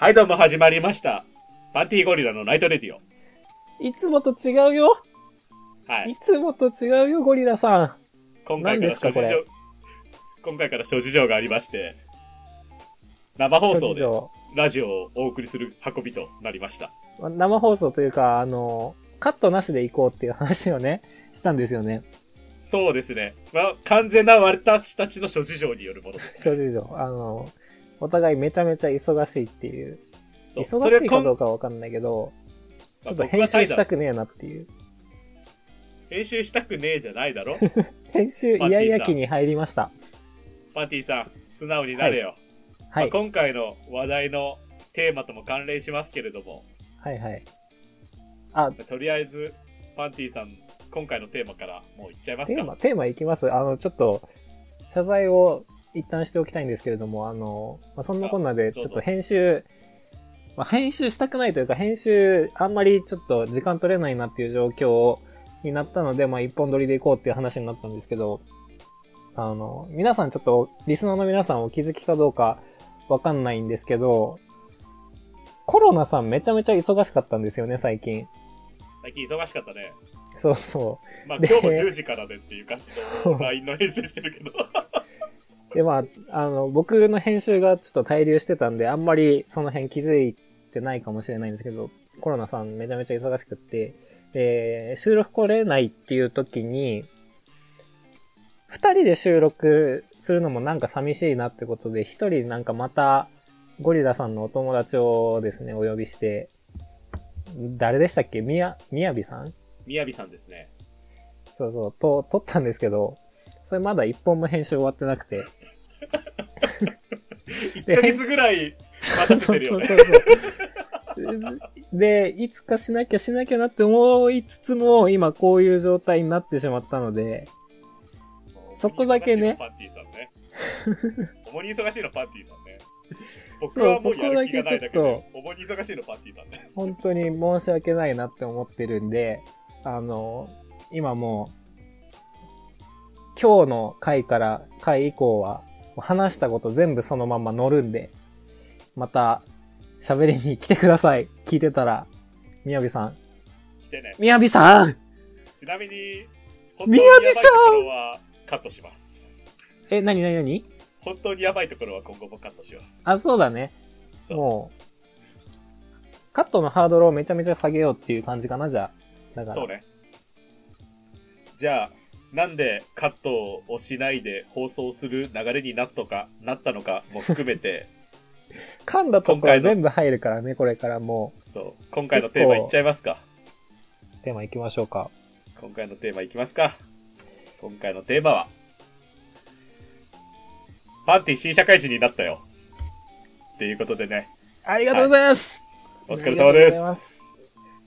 はい、どうも始まりました。パンティーゴリラのナイトレディオ。いつもと違うよ。はいい。つもと違うよ、ゴリラさん。今回から何ですか諸事情今回から諸事情がありまして、生放送でラジオをお送りする運びとなりました。まあ生放送というか、あの、カットなしで行こうっていう話をね、したんですよね。そうですね。まあ、完全な私たちの諸事情によるものです。諸事情。あの、お互いめちゃめちゃ忙しいっていう。そう忙しいかどううかわかんないけど、ちょっとまあ編集したくねえなっていう。編集したくねえじゃないだろ？編集イヤイヤ期に入りました。パンティさん、素直になれよ。まあはい。今回の話題のテーマとも関連しますけれども、はいはい。あ、とりあえず、パンティさん、今回のテーマからもういっちゃいますかテーマ、テーマいきます？あの、ちょっと、謝罪を一旦しておきたいんですけれども、あの、まあ、そんなこんなで、ちょっと編集、まあ、編集したくないというか、編集、あんまりちょっと時間取れないなっていう状況になったので、まあ、一本撮りでいこうっていう話になったんですけど、あの、皆さんちょっと、リスナーの皆さんお気づきかどうかわかんないんですけど、コロナさんめちゃめちゃ忙しかったんですよね、最近。最近忙しかったね。そうそう。まあ、で今日も10時からでっていう感じの LINE の編集してるけど。で、まあ、あの、僕の編集がちょっと滞留してたんで、あんまりその辺気づいてないかもしれないんですけど、コロナさんめちゃめちゃ忙しくって、で、収録来れないっていう時に、二人で収録するのもなんか寂しいなってことで、一人なんかまた、ゴリラさんのお友達をですね、お呼びして、誰でしたっけ？みや、みやびさん？みやびさんですね。そうそう、と、撮ったんですけど、それまだ一本も編集終わってなくて、1ヶ月ぐらい待たせてるよね。そうそうそうそう。で、いつかしなきゃしなきゃなって思いつつも、今こういう状態になってしまったので、そこだけねパンティさんね。重に忙しいのパンティさんね。僕はもうやる気がないだけそこだで、重に忙しいのパンティさんね。本当に申し訳ないなって思ってるんで、あの、今もう、今日の回から回以降は、話したこと全部そのまま乗るんで、また喋りに来てください。聞いてたら、みやびさん。来てね。みやびさんちなみに、本当にみやびさんころはカットします。え、なになになに本当にやばいところは今後もカットします。あ、そうだね。そうもう、カットのハードルをめちゃめちゃ下げようっていう感じかな、じゃあ。だから。そうね。じゃあ、なんでカットをしないで放送する流れになったか、なったのかも含めて、噛んだところ全部入るからね、これからもそう、今回のテーマいっちゃいますか。う、テーマ行きましょうか。今回のテーマいきますか。今回のテーマは、パンティ新社会人になったよ。っていうことでね、ありがとうございます、お疲れ様で。す。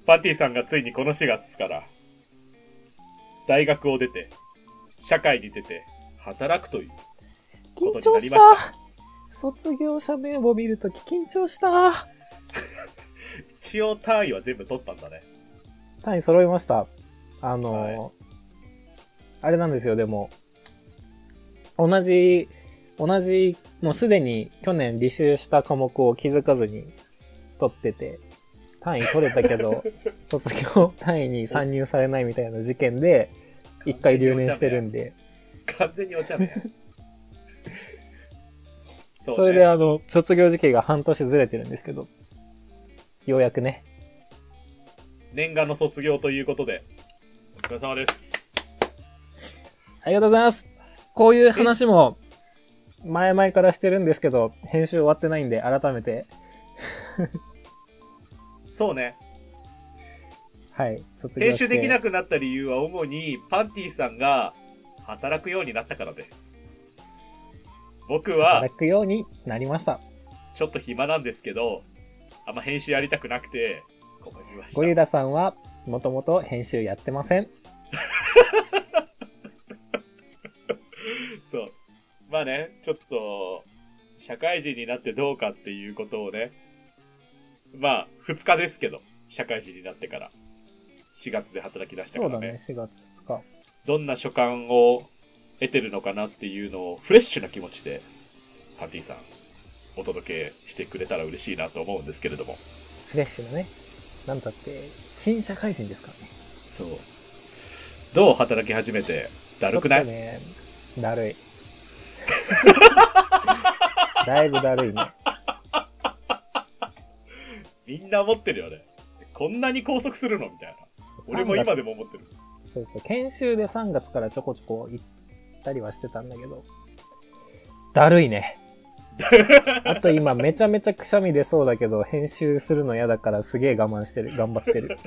パンティさんがついにこの4月から、大学を出て、社会に出て、働くということになりまし。緊張したた。卒業者名簿見るとき緊張した。一応単位は全部取ったんだね。単位揃いました。あの、はいあれなんですよ、でも。同じ、同じ、もうすでに去年履修した科目を気づかずに取ってて、単位取れたけど、卒業単位に参入されないみたいな事件で、一回留年してるんで、完全にお茶目や。そう、ね、それであの、卒業時期が半年ずれてるんですけど、ようやくね、念願の卒業ということで、お疲れ様です。ありがとうございます。こういう話も、前々からしてるんですけど、編集終わってないんで、改めて、そうね。はい、卒業。編集できなくなった理由は主にパンティさんが働くようになったからです。僕は働くようになりました。ちょっと暇なんですけど、あんま編集やりたくなくて、困りました。ゴリラさんは、もともと編集やってません。そう。まあね、ちょっと、社会人になってどうかっていうことをね、まあ、2日ですけど、社会人になってから、4月で働き出したからね。そうだね、4月か。どんな所感を得てるのかなっていうのをフレッシュな気持ちで、パンティさん、お届けしてくれたら嬉しいなと思うんですけれども。フレッシュなね。なんだって、新社会人ですからね。そう。どう働き始めて、だるくない、ね、だるい。だいぶだるいね。みんな思ってるよね。こんなに拘束するの？みたいな。俺も今でも思ってる。そうそう、研修で3月からちょこちょこ行ったりはしてたんだけど、だるいね。あと今めちゃめちゃくしゃみ出そうだけど、編集するの嫌だからすげえ我慢してる。頑張ってる。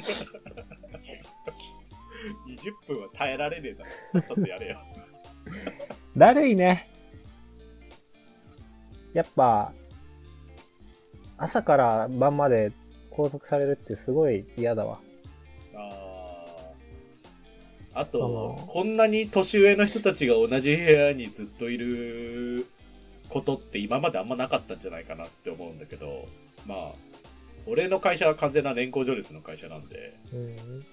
20分は耐えられねえだろ。さっさとやれよ。だるいね。やっぱ、朝から晩まで拘束されるってすごい嫌だわ。あとの、こんなに年上の人たちが同じ部屋にずっといることって今まであんまなかったんじゃないかなって思うんだけど、まあ、俺の会社は完全な年功序列の会社なんで、うん。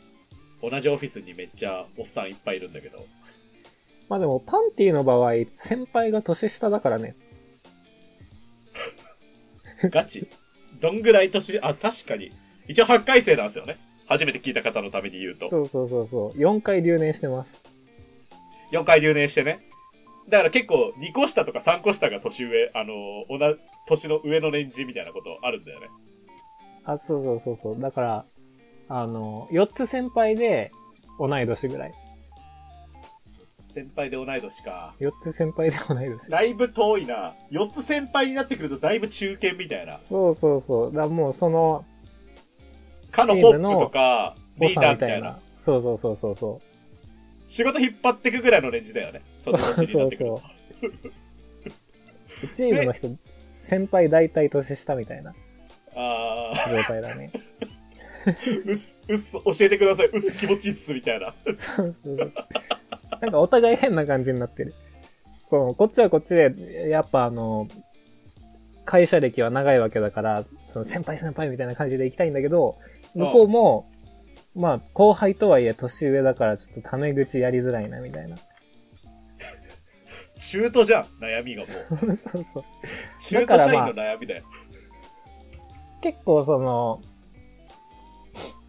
同じオフィスにめっちゃおっさんいっぱいいるんだけど、まあでも、パンティの場合、先輩が年下だからね。ガチどんぐらい年、あ、確かに。一応8回生なんですよね。初めて聞いた方のために言うと。そうそうそうそう。4回留年してます。4回留年してね。だから結構2個下とか3個下が年上、あの、同じ、年の上の年次みたいなことあるんだよね。あ、そうそうそうそう。だから、あの、4つ先輩で同い年ぐらい。先輩で同い年か。4つ先輩で同い年。だいぶ遠いな。4つ先輩になってくるとだいぶ中堅みたいな。そうそうそう。だもうその、かのホップとか、リーボサみたいなダーみたいな。。そうそうそうそうそう。仕事引っ張ってくぐらいのレンジだよね。そのそうそうそう。チームの人、先輩大体年下みたいなあ状態だね。ー、うっす、うっす、教えてください。うっす気持ちいいっす、みたいな。そうそうそう。なんかお互い変な感じになってる。こうこっちはこっちで、やっぱあの、会社歴は長いわけだから、その先輩先輩みたいな感じで行きたいんだけど、向こうも、まあ、後輩とはいえ年上だからちょっとタメ口やりづらいなみたいな。シュートじゃん、悩みがもう。そうそうそう。シュート社員の悩みだよ。結構その、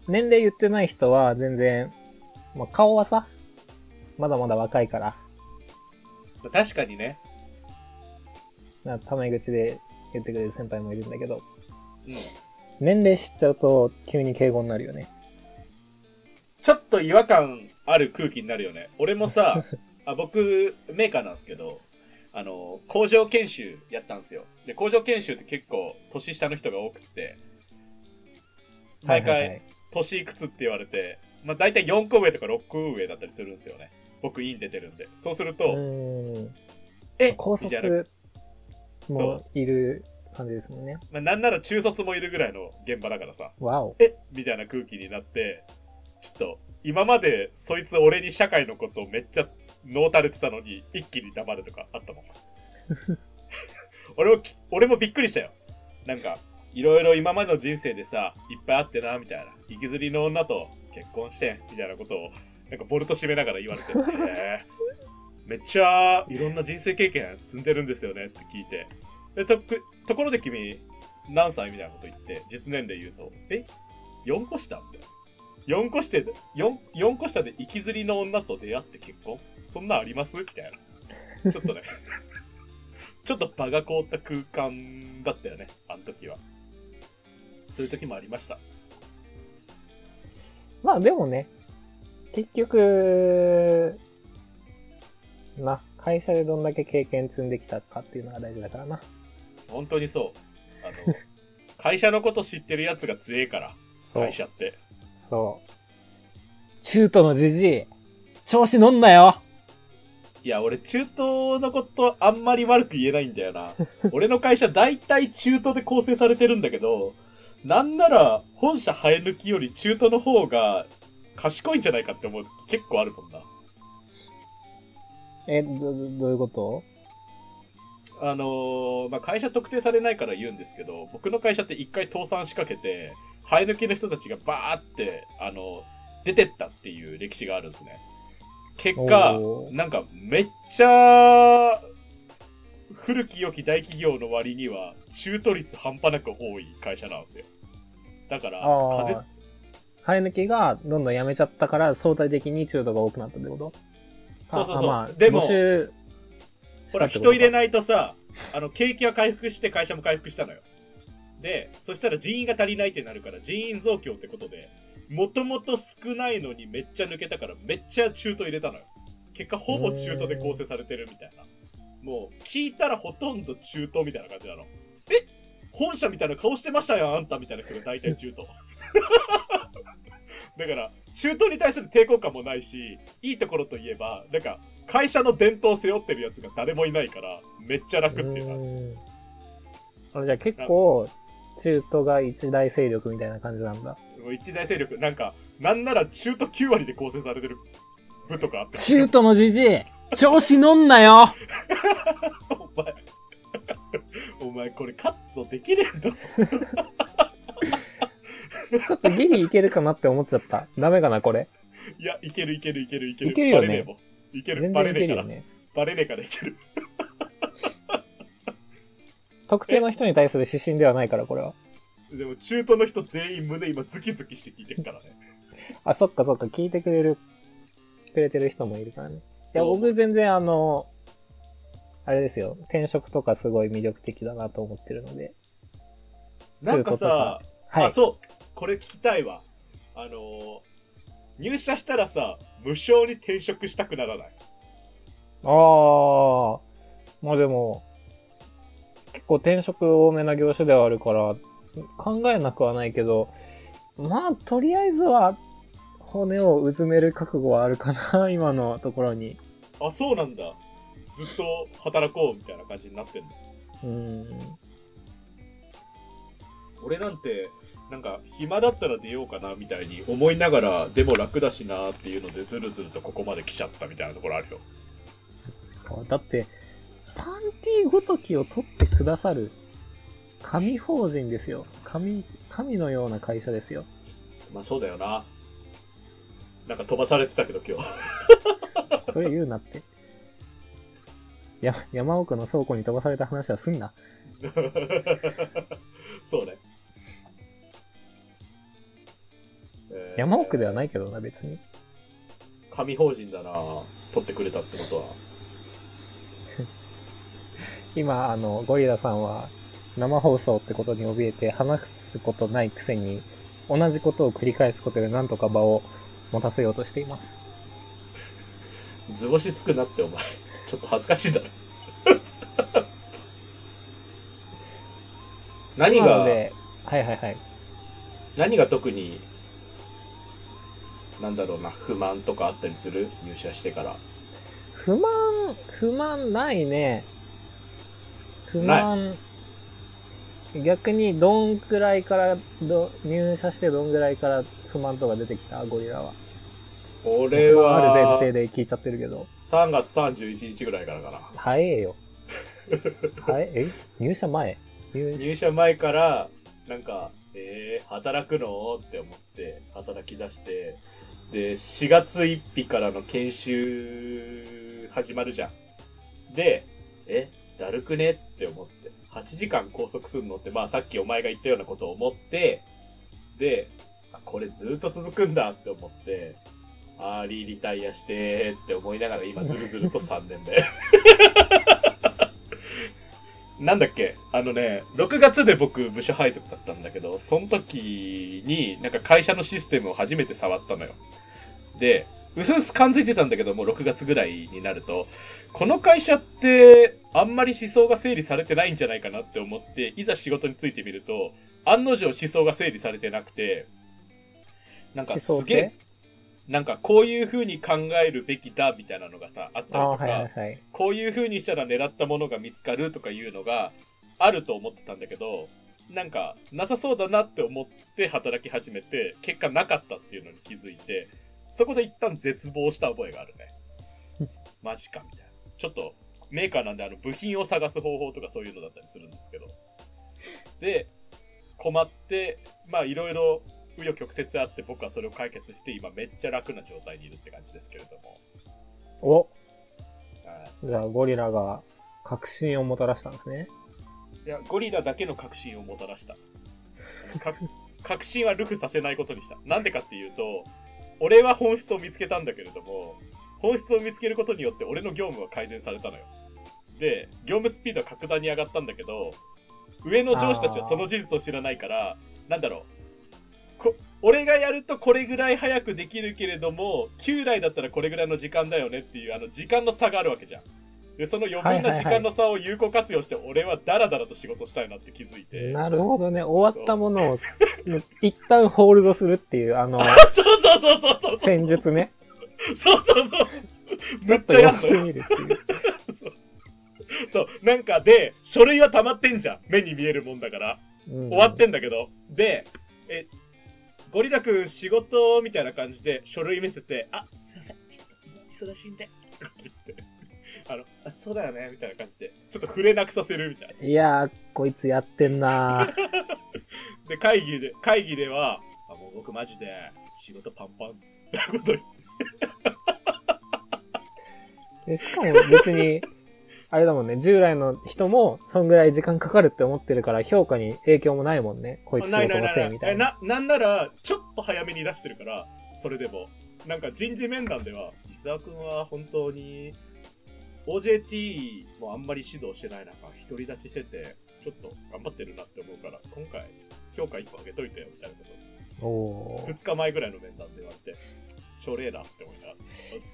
年齢言ってない人は全然、まあ、顔はさ、まだまだ若いから、確かにね。なタメ口で言ってくれる先輩もいるんだけど、うん。年齢知っちゃうと急に敬語になるよね。ちょっと違和感ある空気になるよね。俺もさ、あ僕、メーカーなんですけど、あの、工場研修やったんですよ。で、工場研修って結構年下の人が多くて、大会、はいはいはい年いくつって言われて、まあ大体4個上とか6個上だったりするんですよね。僕、イン出てるんで。そうすると。え高。卒もいる感じですもんね。まあ、なんなら中卒もいるぐらいの現場だからさ、わお。え？みたいな空気になって、ちょっと、今までそいつ俺に社会のことをめっちゃ脳垂れてたのに、一気に黙るとかあったもん。俺もき、俺もびっくりしたよ。なんか、いろいろ今までの人生でさ、いっぱいあってな、みたいな。行きずりの女と結婚して、みたいなことを、なんかボルト締めながら言われて、へーめっちゃいろんな人生経験積んでるんですよねって聞いて。で、と、ところで君、何歳みたいなこと言って、実年齢言うと、え ?4 個下みたいな。4個下で、4、4個下で行きずりの女と出会って結婚？そんなあります？みたいな。ちょっとね。ちょっと場が凍った空間だったよね、あの時は。そういう時もありました。まあでもね、結局、な、会社でどんだけ経験積んできたかっていうのが大事だからな。本当にそう。あの、会社のこと知ってるやつが強えから、そう会社って。そう。中途のじじい、調子乗んなよいや、俺中東のことあんまり悪く言えないんだよな。俺の会社大体中東で構成されてるんだけど、なんなら本社生え抜きより中東の方が賢いんじゃないかって思う時結構あるもんな。え、ど、どどういうこと？あのーまあ、会社特定されないから言うんですけど、僕の会社って一回倒産しかけて、生え抜きの人たちがバーって、あの、出てったっていう歴史があるんですね。結果なんかめっちゃ、古き良き大企業の割には中途率半端なく多い会社なんですよ。だから、風。生え抜きがどんどんやめちゃったから相対的に中途が多くなったってこと？そうそうそうあまあ、でも募集ほら、人入れい。ないとさ、あの、景気は回復して会社も回復したのよ。で、そしたら人員が足りないってなるから、人員増強ってことで、もともと少ないのにめっちゃ抜けたから、めっちゃ中途入れたのよ。結果、ほぼ中途で構成されてるみたいな。もう、聞いたらほとんど中途みたいな感じなの。え？本社みたいな顔してましたよ、あんたみたいな人が大体中途。だから、中途に対する抵抗感もないし、いいところといえば、なんか、会社の伝統を背負ってるやつが誰もいないから、めっちゃ楽っていうか。じゃあ結構、中途が一大勢力みたいな感じなんだ。一大勢力、なんか、なんなら中途9割で構成されてる部とかあって。中途のじじい調子乗んなよお前、お前これカットできねえんだぞ。ちょっとギリいけるかなって思っちゃった。ダメかな、これ。いや、いけるいけるいけるいける。いけるよね。いける、バレねえから。ね。バレねえからいける。特定の人に対する指針ではないから、これは。でも中途の人全員胸今ズキズキして聞いてるからね。あ、そっかそっか、聞いてくれる、くれてる人もいるからね。いや、僕全然あの、あれですよ、転職とかすごい魅力的だなと思ってるので。なんかさ、はいあ、。そう、これ聞きたいわ。あのー入社したらさ、無償に転職したくならない？ああ、まあでも、結構転職多めな業種ではあるから、考えなくはないけど、まあ、とりあえずは、骨をうずめる覚悟はあるかな、今のところに。あ、そうなんだ。ずっと働こうみたいな感じになってんの？うーん。俺なんて、なんか、暇だったら出ようかなみたいに思いながら、でも楽だしなっていうので、ずるずるとここまで来ちゃったみたいなところあるよ。だって、パンティごときを取ってくださる、神法人ですよ。神、神のような会社ですよ。まあそうだよな。なんか飛ばされてたけど今日。それ言うなって。や、山奥の倉庫に飛ばされた話はすんな。そうね。山奥ではないけどな、別に。神法人だな取ってくれたってことは。今、あの、ゴリラさんは、生放送ってことに怯えて話すことないくせに、同じことを繰り返すことでなんとか場を持たせようとしています。図星つくなってお前。ちょっと恥ずかしいだろ。何が、はいはいはい。何が特に、なんだろうな、不満とかあったりする？入社してから。不満、不満ないね。不満、逆にどんくらいからど、入社してどんぐらいから不満とか出てきた？ゴリラは。俺不満ある前は、提で聞いちゃってるけど。3月31日ぐらいからかな。早えよ。はいえ？入社前？入 入社前から、なんか、えー、働くの？って思って、働き出して、で、4月1日からの研修始まるじゃん。で、え、だるくね？って思って、8時間拘束するのって、まあさっきお前が言ったようなことを思って、で、これずっと続くんだって思って、アーリーリタイアしてって思いながら今ずるずると3年目。なんだっけ？あのね、6月で僕部署配属だったんだけど、その時になんか会社のシステムを初めて触ったのよ。で、うすうす感づいてたんだけども、6月ぐらいになると、この会社ってあんまり思想が整理されてないんじゃないかなって思って、いざ仕事についてみると、案の定思想が整理されてなくて、なんかすげえ、なんかこういう風に考えるべきだみたいなのがさ、あったりとか、はいはいはい。こういう風にしたら狙ったものが見つかるとかいうのがあると思ってたんだけど、なんかなさそうだなって思って働き始めて、結果なかったっていうのに気づいて、そこで一旦絶望した覚えがあるね。マジかみたいな。ちょっとメーカーなんであの部品を探す方法とかそういうのだったりするんですけど。で、困って、まあいろいろ紆余曲折あって僕はそれを解決して今めっちゃ楽な状態にいるって感じですけれども。おはいじゃあゴリラが確信をもたらしたんですね。いや、ゴリラだけの確信をもたらした。か 確信はルフさせないことにした。なんでかっていうと、俺は本質を見つけたんだけれども、本質を見つけることによって俺の業務は改善されたのよ。で、業務スピードは格段に上がったんだけど、上の上司たちはその事実を知らないから、なんだろう。こ俺がやるとこれぐらい早くできるけれども、旧来だったらこれぐらいの時間だよねっていう、あの、時間の差があるわけじゃん。で、その余分な時間の差を有効活用して、俺はダラダラと仕事したいなって気づいて。なるほどね。終わったものを一旦ホールドするっていう、あの、そうそうそうそうそう。戦術ね。そうそうそう。ちょっとやんのよ。様子見るっていう。そう。そう。なんかで、書類は溜まってんじゃん。目に見えるもんだから。うん終わってんだけど。で、え、ゴリラくん仕事みたいな感じで書類見せて、あ、すいません。ちょっと今忙しいんで。って言って。あの、あ、そうだよね。みたいな感じで。ちょっと触れなくさせるみたいな。いやー、こいつやってんなー で、会議で、会議では、あ、もう僕マジで仕事パンパンっす。みたいなこと言ってでしかも別に、あれだもんね、従来の人も、そんぐらい時間かかるって思ってるから、評価に影響もないもんね。こいつ仕事のせいみたいな。えな、なんなら、ちょっと早めに出してるから、それでも。なんか人事面談では、石澤くんは本当に、OJT もあんまり指導してない中、独り立ちしてて、ちょっと頑張ってるなって思うから、今回、評価1個上げといてよ、みたいなこと。おー。2日前ぐらいの面談で言われて、超礼なって思いながら。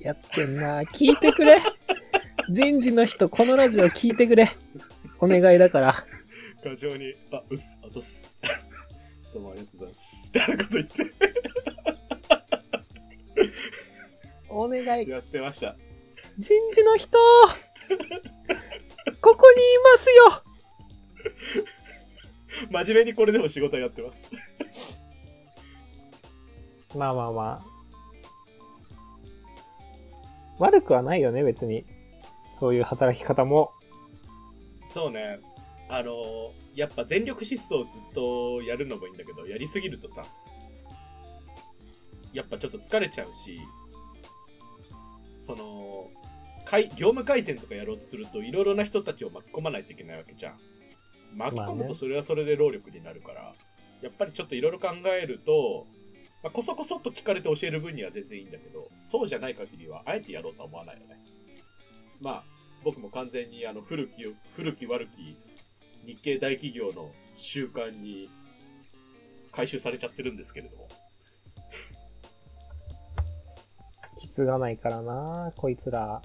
やってんな聞いてくれ人事の人、このラジオ聞いてくれお願いだから。過剰に、あ、うっす、あざっす。どうもありがとうございます。みたいなこと言って、お願い。やってました。人事の人ここにいますよ真面目にこれでも仕事やってます。まあまあまあ。悪くはないよね、別に。そういう働き方も。そうね。あのやっぱ全力疾走をずっとやるのもいいんだけど、やりすぎるとさ、やっぱちょっと疲れちゃうし、その、業務改善とかやろうとすると、いろいろな人たちを巻き込まないといけないわけじゃん。巻き込むとそれはそれで労力になるから、やっぱりちょっといろいろ考えると、まあ、こそこそっと聞かれて教える分には全然いいんだけど、そうじゃない限りは、あえてやろうとは思わないよね。まあ、僕も完全にあの古き、古き悪き日系大企業の習慣に回収されちゃってるんですけれども。きつがないからなこいつら。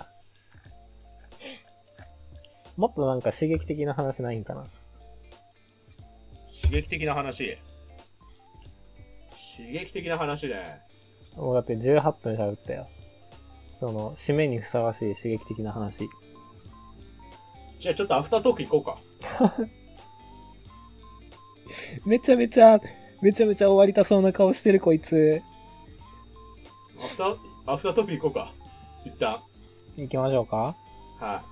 もっとなんか刺激的な話ないんかな。刺激的な話？刺激的な話ね。もうだって18分喋ったよ。その、締めにふさわしい刺激的な話。じゃあちょっとアフタートーク行こうか。めちゃめちゃ、めちゃめちゃ終わりたそうな顔してるこいつ。アフター、アフタートーク行こうか。一旦。行きましょうかはい。ア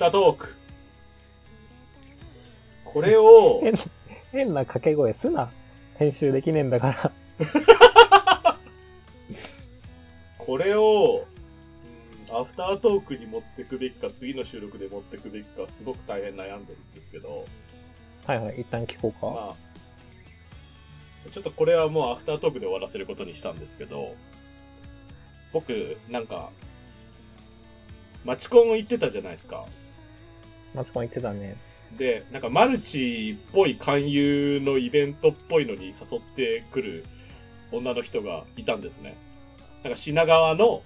タートーク。これを、変変な掛け声すな。編集できねえんだから。これを、うんアフタートークに持ってくべきか、次の収録で持ってくべきか、すごく大変悩んでるんですけど、はいはい、一旦聞こうか。まあ、ちょっとこれはもうアフタートークで終わらせることにしたんですけど、僕、なんか、マチコン行ってたじゃないですか。マチコン言ってたね。で、なんかマルチっぽい勧誘のイベントっぽいのに誘ってくる女の人がいたんですね。なんか品川の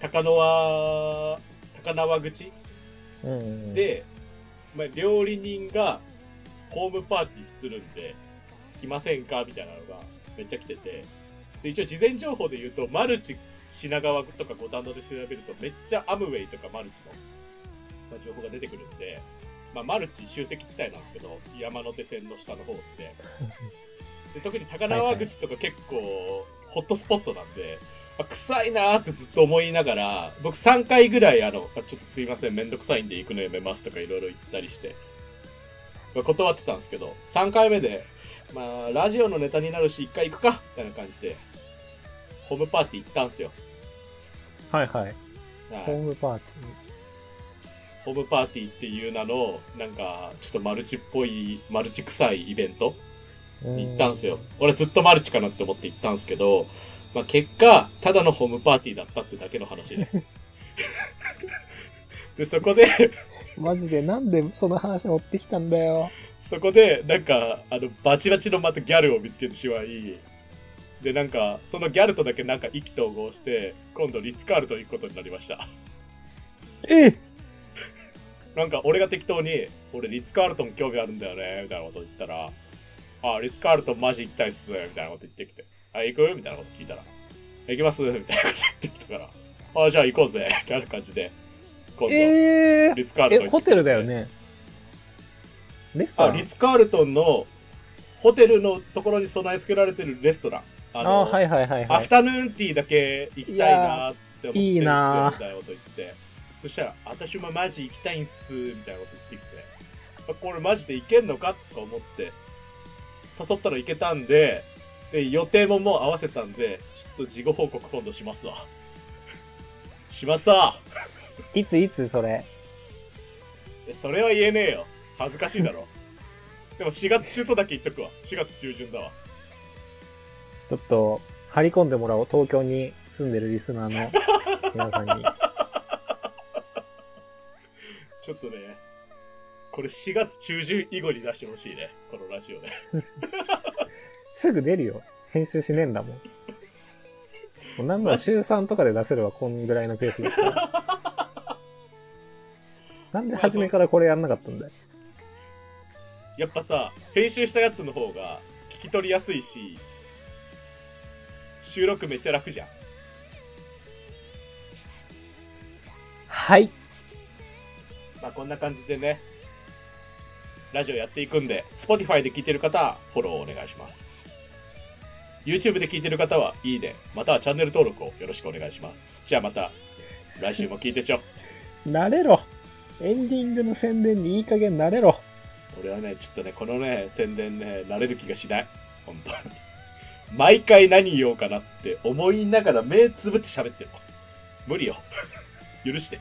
高輪、高輪口うんうんうん。、で、まあ、料理人がホームパーティーするんで、来ませんかみたいなのがめっちゃ来てて。で、一応事前情報で言うと、マルチ品川とか五反田で調べると、めっちゃアムウェイとかマルチの、まあ、情報が出てくるんで、まあ、マルチ集積地帯なんですけど、山手線の下の方って。で特に高輪口とか結構ホットスポットなんで、あ臭いなーってずっと思いながら、僕3回ぐらいあの、あちょっとすいません、めんどくさいんで行くのやめますとかいろいろ言ったりして、まあ、断ってたんですけど、3回目で、まあ、ラジオのネタになるし、1回行くかみたいな感じで、ホームパーティー行ったんですよ。はいはい。はいホームパーテホームパーティーっていう名の、なんか、ちょっとマルチっぽい、マルチ臭いイベント？に行ったんすよ。俺ずっとマルチかなって思って行ったんすけど、まあ、結果、ただのホームパーティーだったってだけの話で。で、そこで、うん。マジでなんでその話持ってきたんだよ。そこで、なんか、あの、バチバチのまたギャルを見つけてしまい、で、なんか、そのギャルとだけなんか意気投合して、今度リッツカールトン行くことになりました。えなんか、俺が適当に、俺リッツカールトン興味あるんだよね、みたいなこと言ったら、あ、リッツカールトンマジ行きたいっす、みたいなこと言ってきて、あ、行く？みたいなこと聞いたら、行きます？みたいなこと言ってきたから、あ、じゃあ行こうぜ、みたいな感じで、今度、えリッツカールトンホテルだよね。レストあ、ラン？リッツカールトンのホテルのところに備え付けられてるレストラン。ああのはいはいはいはい。アフタヌーンティーだけ行きたいなって思っていいなみたいなこと言って。そしたら、私もマジ行きたいんす、みたいなこと言ってきて。あこれマジで行けんのかとか思って、誘ったら行けたんで、で、予定ももう合わせたんで、ちょっと事後報告今度しますわ。しますわ。いついつそれ？えそれは言えねえよ。恥ずかしいだろ。でも4月中とだけ言っとくわ。4月中旬だわ。ちょっと、張り込んでもらおう。東京に住んでるリスナーの皆さんに。ちょっとね、これ4月中旬以後に出してほしいね。このラジオで。すぐ出るよ。編集しねえんだもん。も うなんなら週3とかで出せるわ、こんぐらいのペースだったら。なんで初めからこれやんなかったんだよ。やっぱさ、編集したやつの方が聞き取りやすいし、収録めっちゃ楽じゃん。はい。まあこんな感じでね、ラジオやっていくんで、Spotify で聞いてる方はフォローお願いします。YouTube で聞いてる方はいいね、またはチャンネル登録をよろしくお願いします。じゃあまた、来週も聞いてちょ。慣れろ。エンディングの宣伝にいい加減慣れろ。俺はね、ちょっとね、このね、宣伝ね、慣れる気がしない。本当に。毎回何言おうかなって思いながら目つぶって喋ってる。無理よ。許して。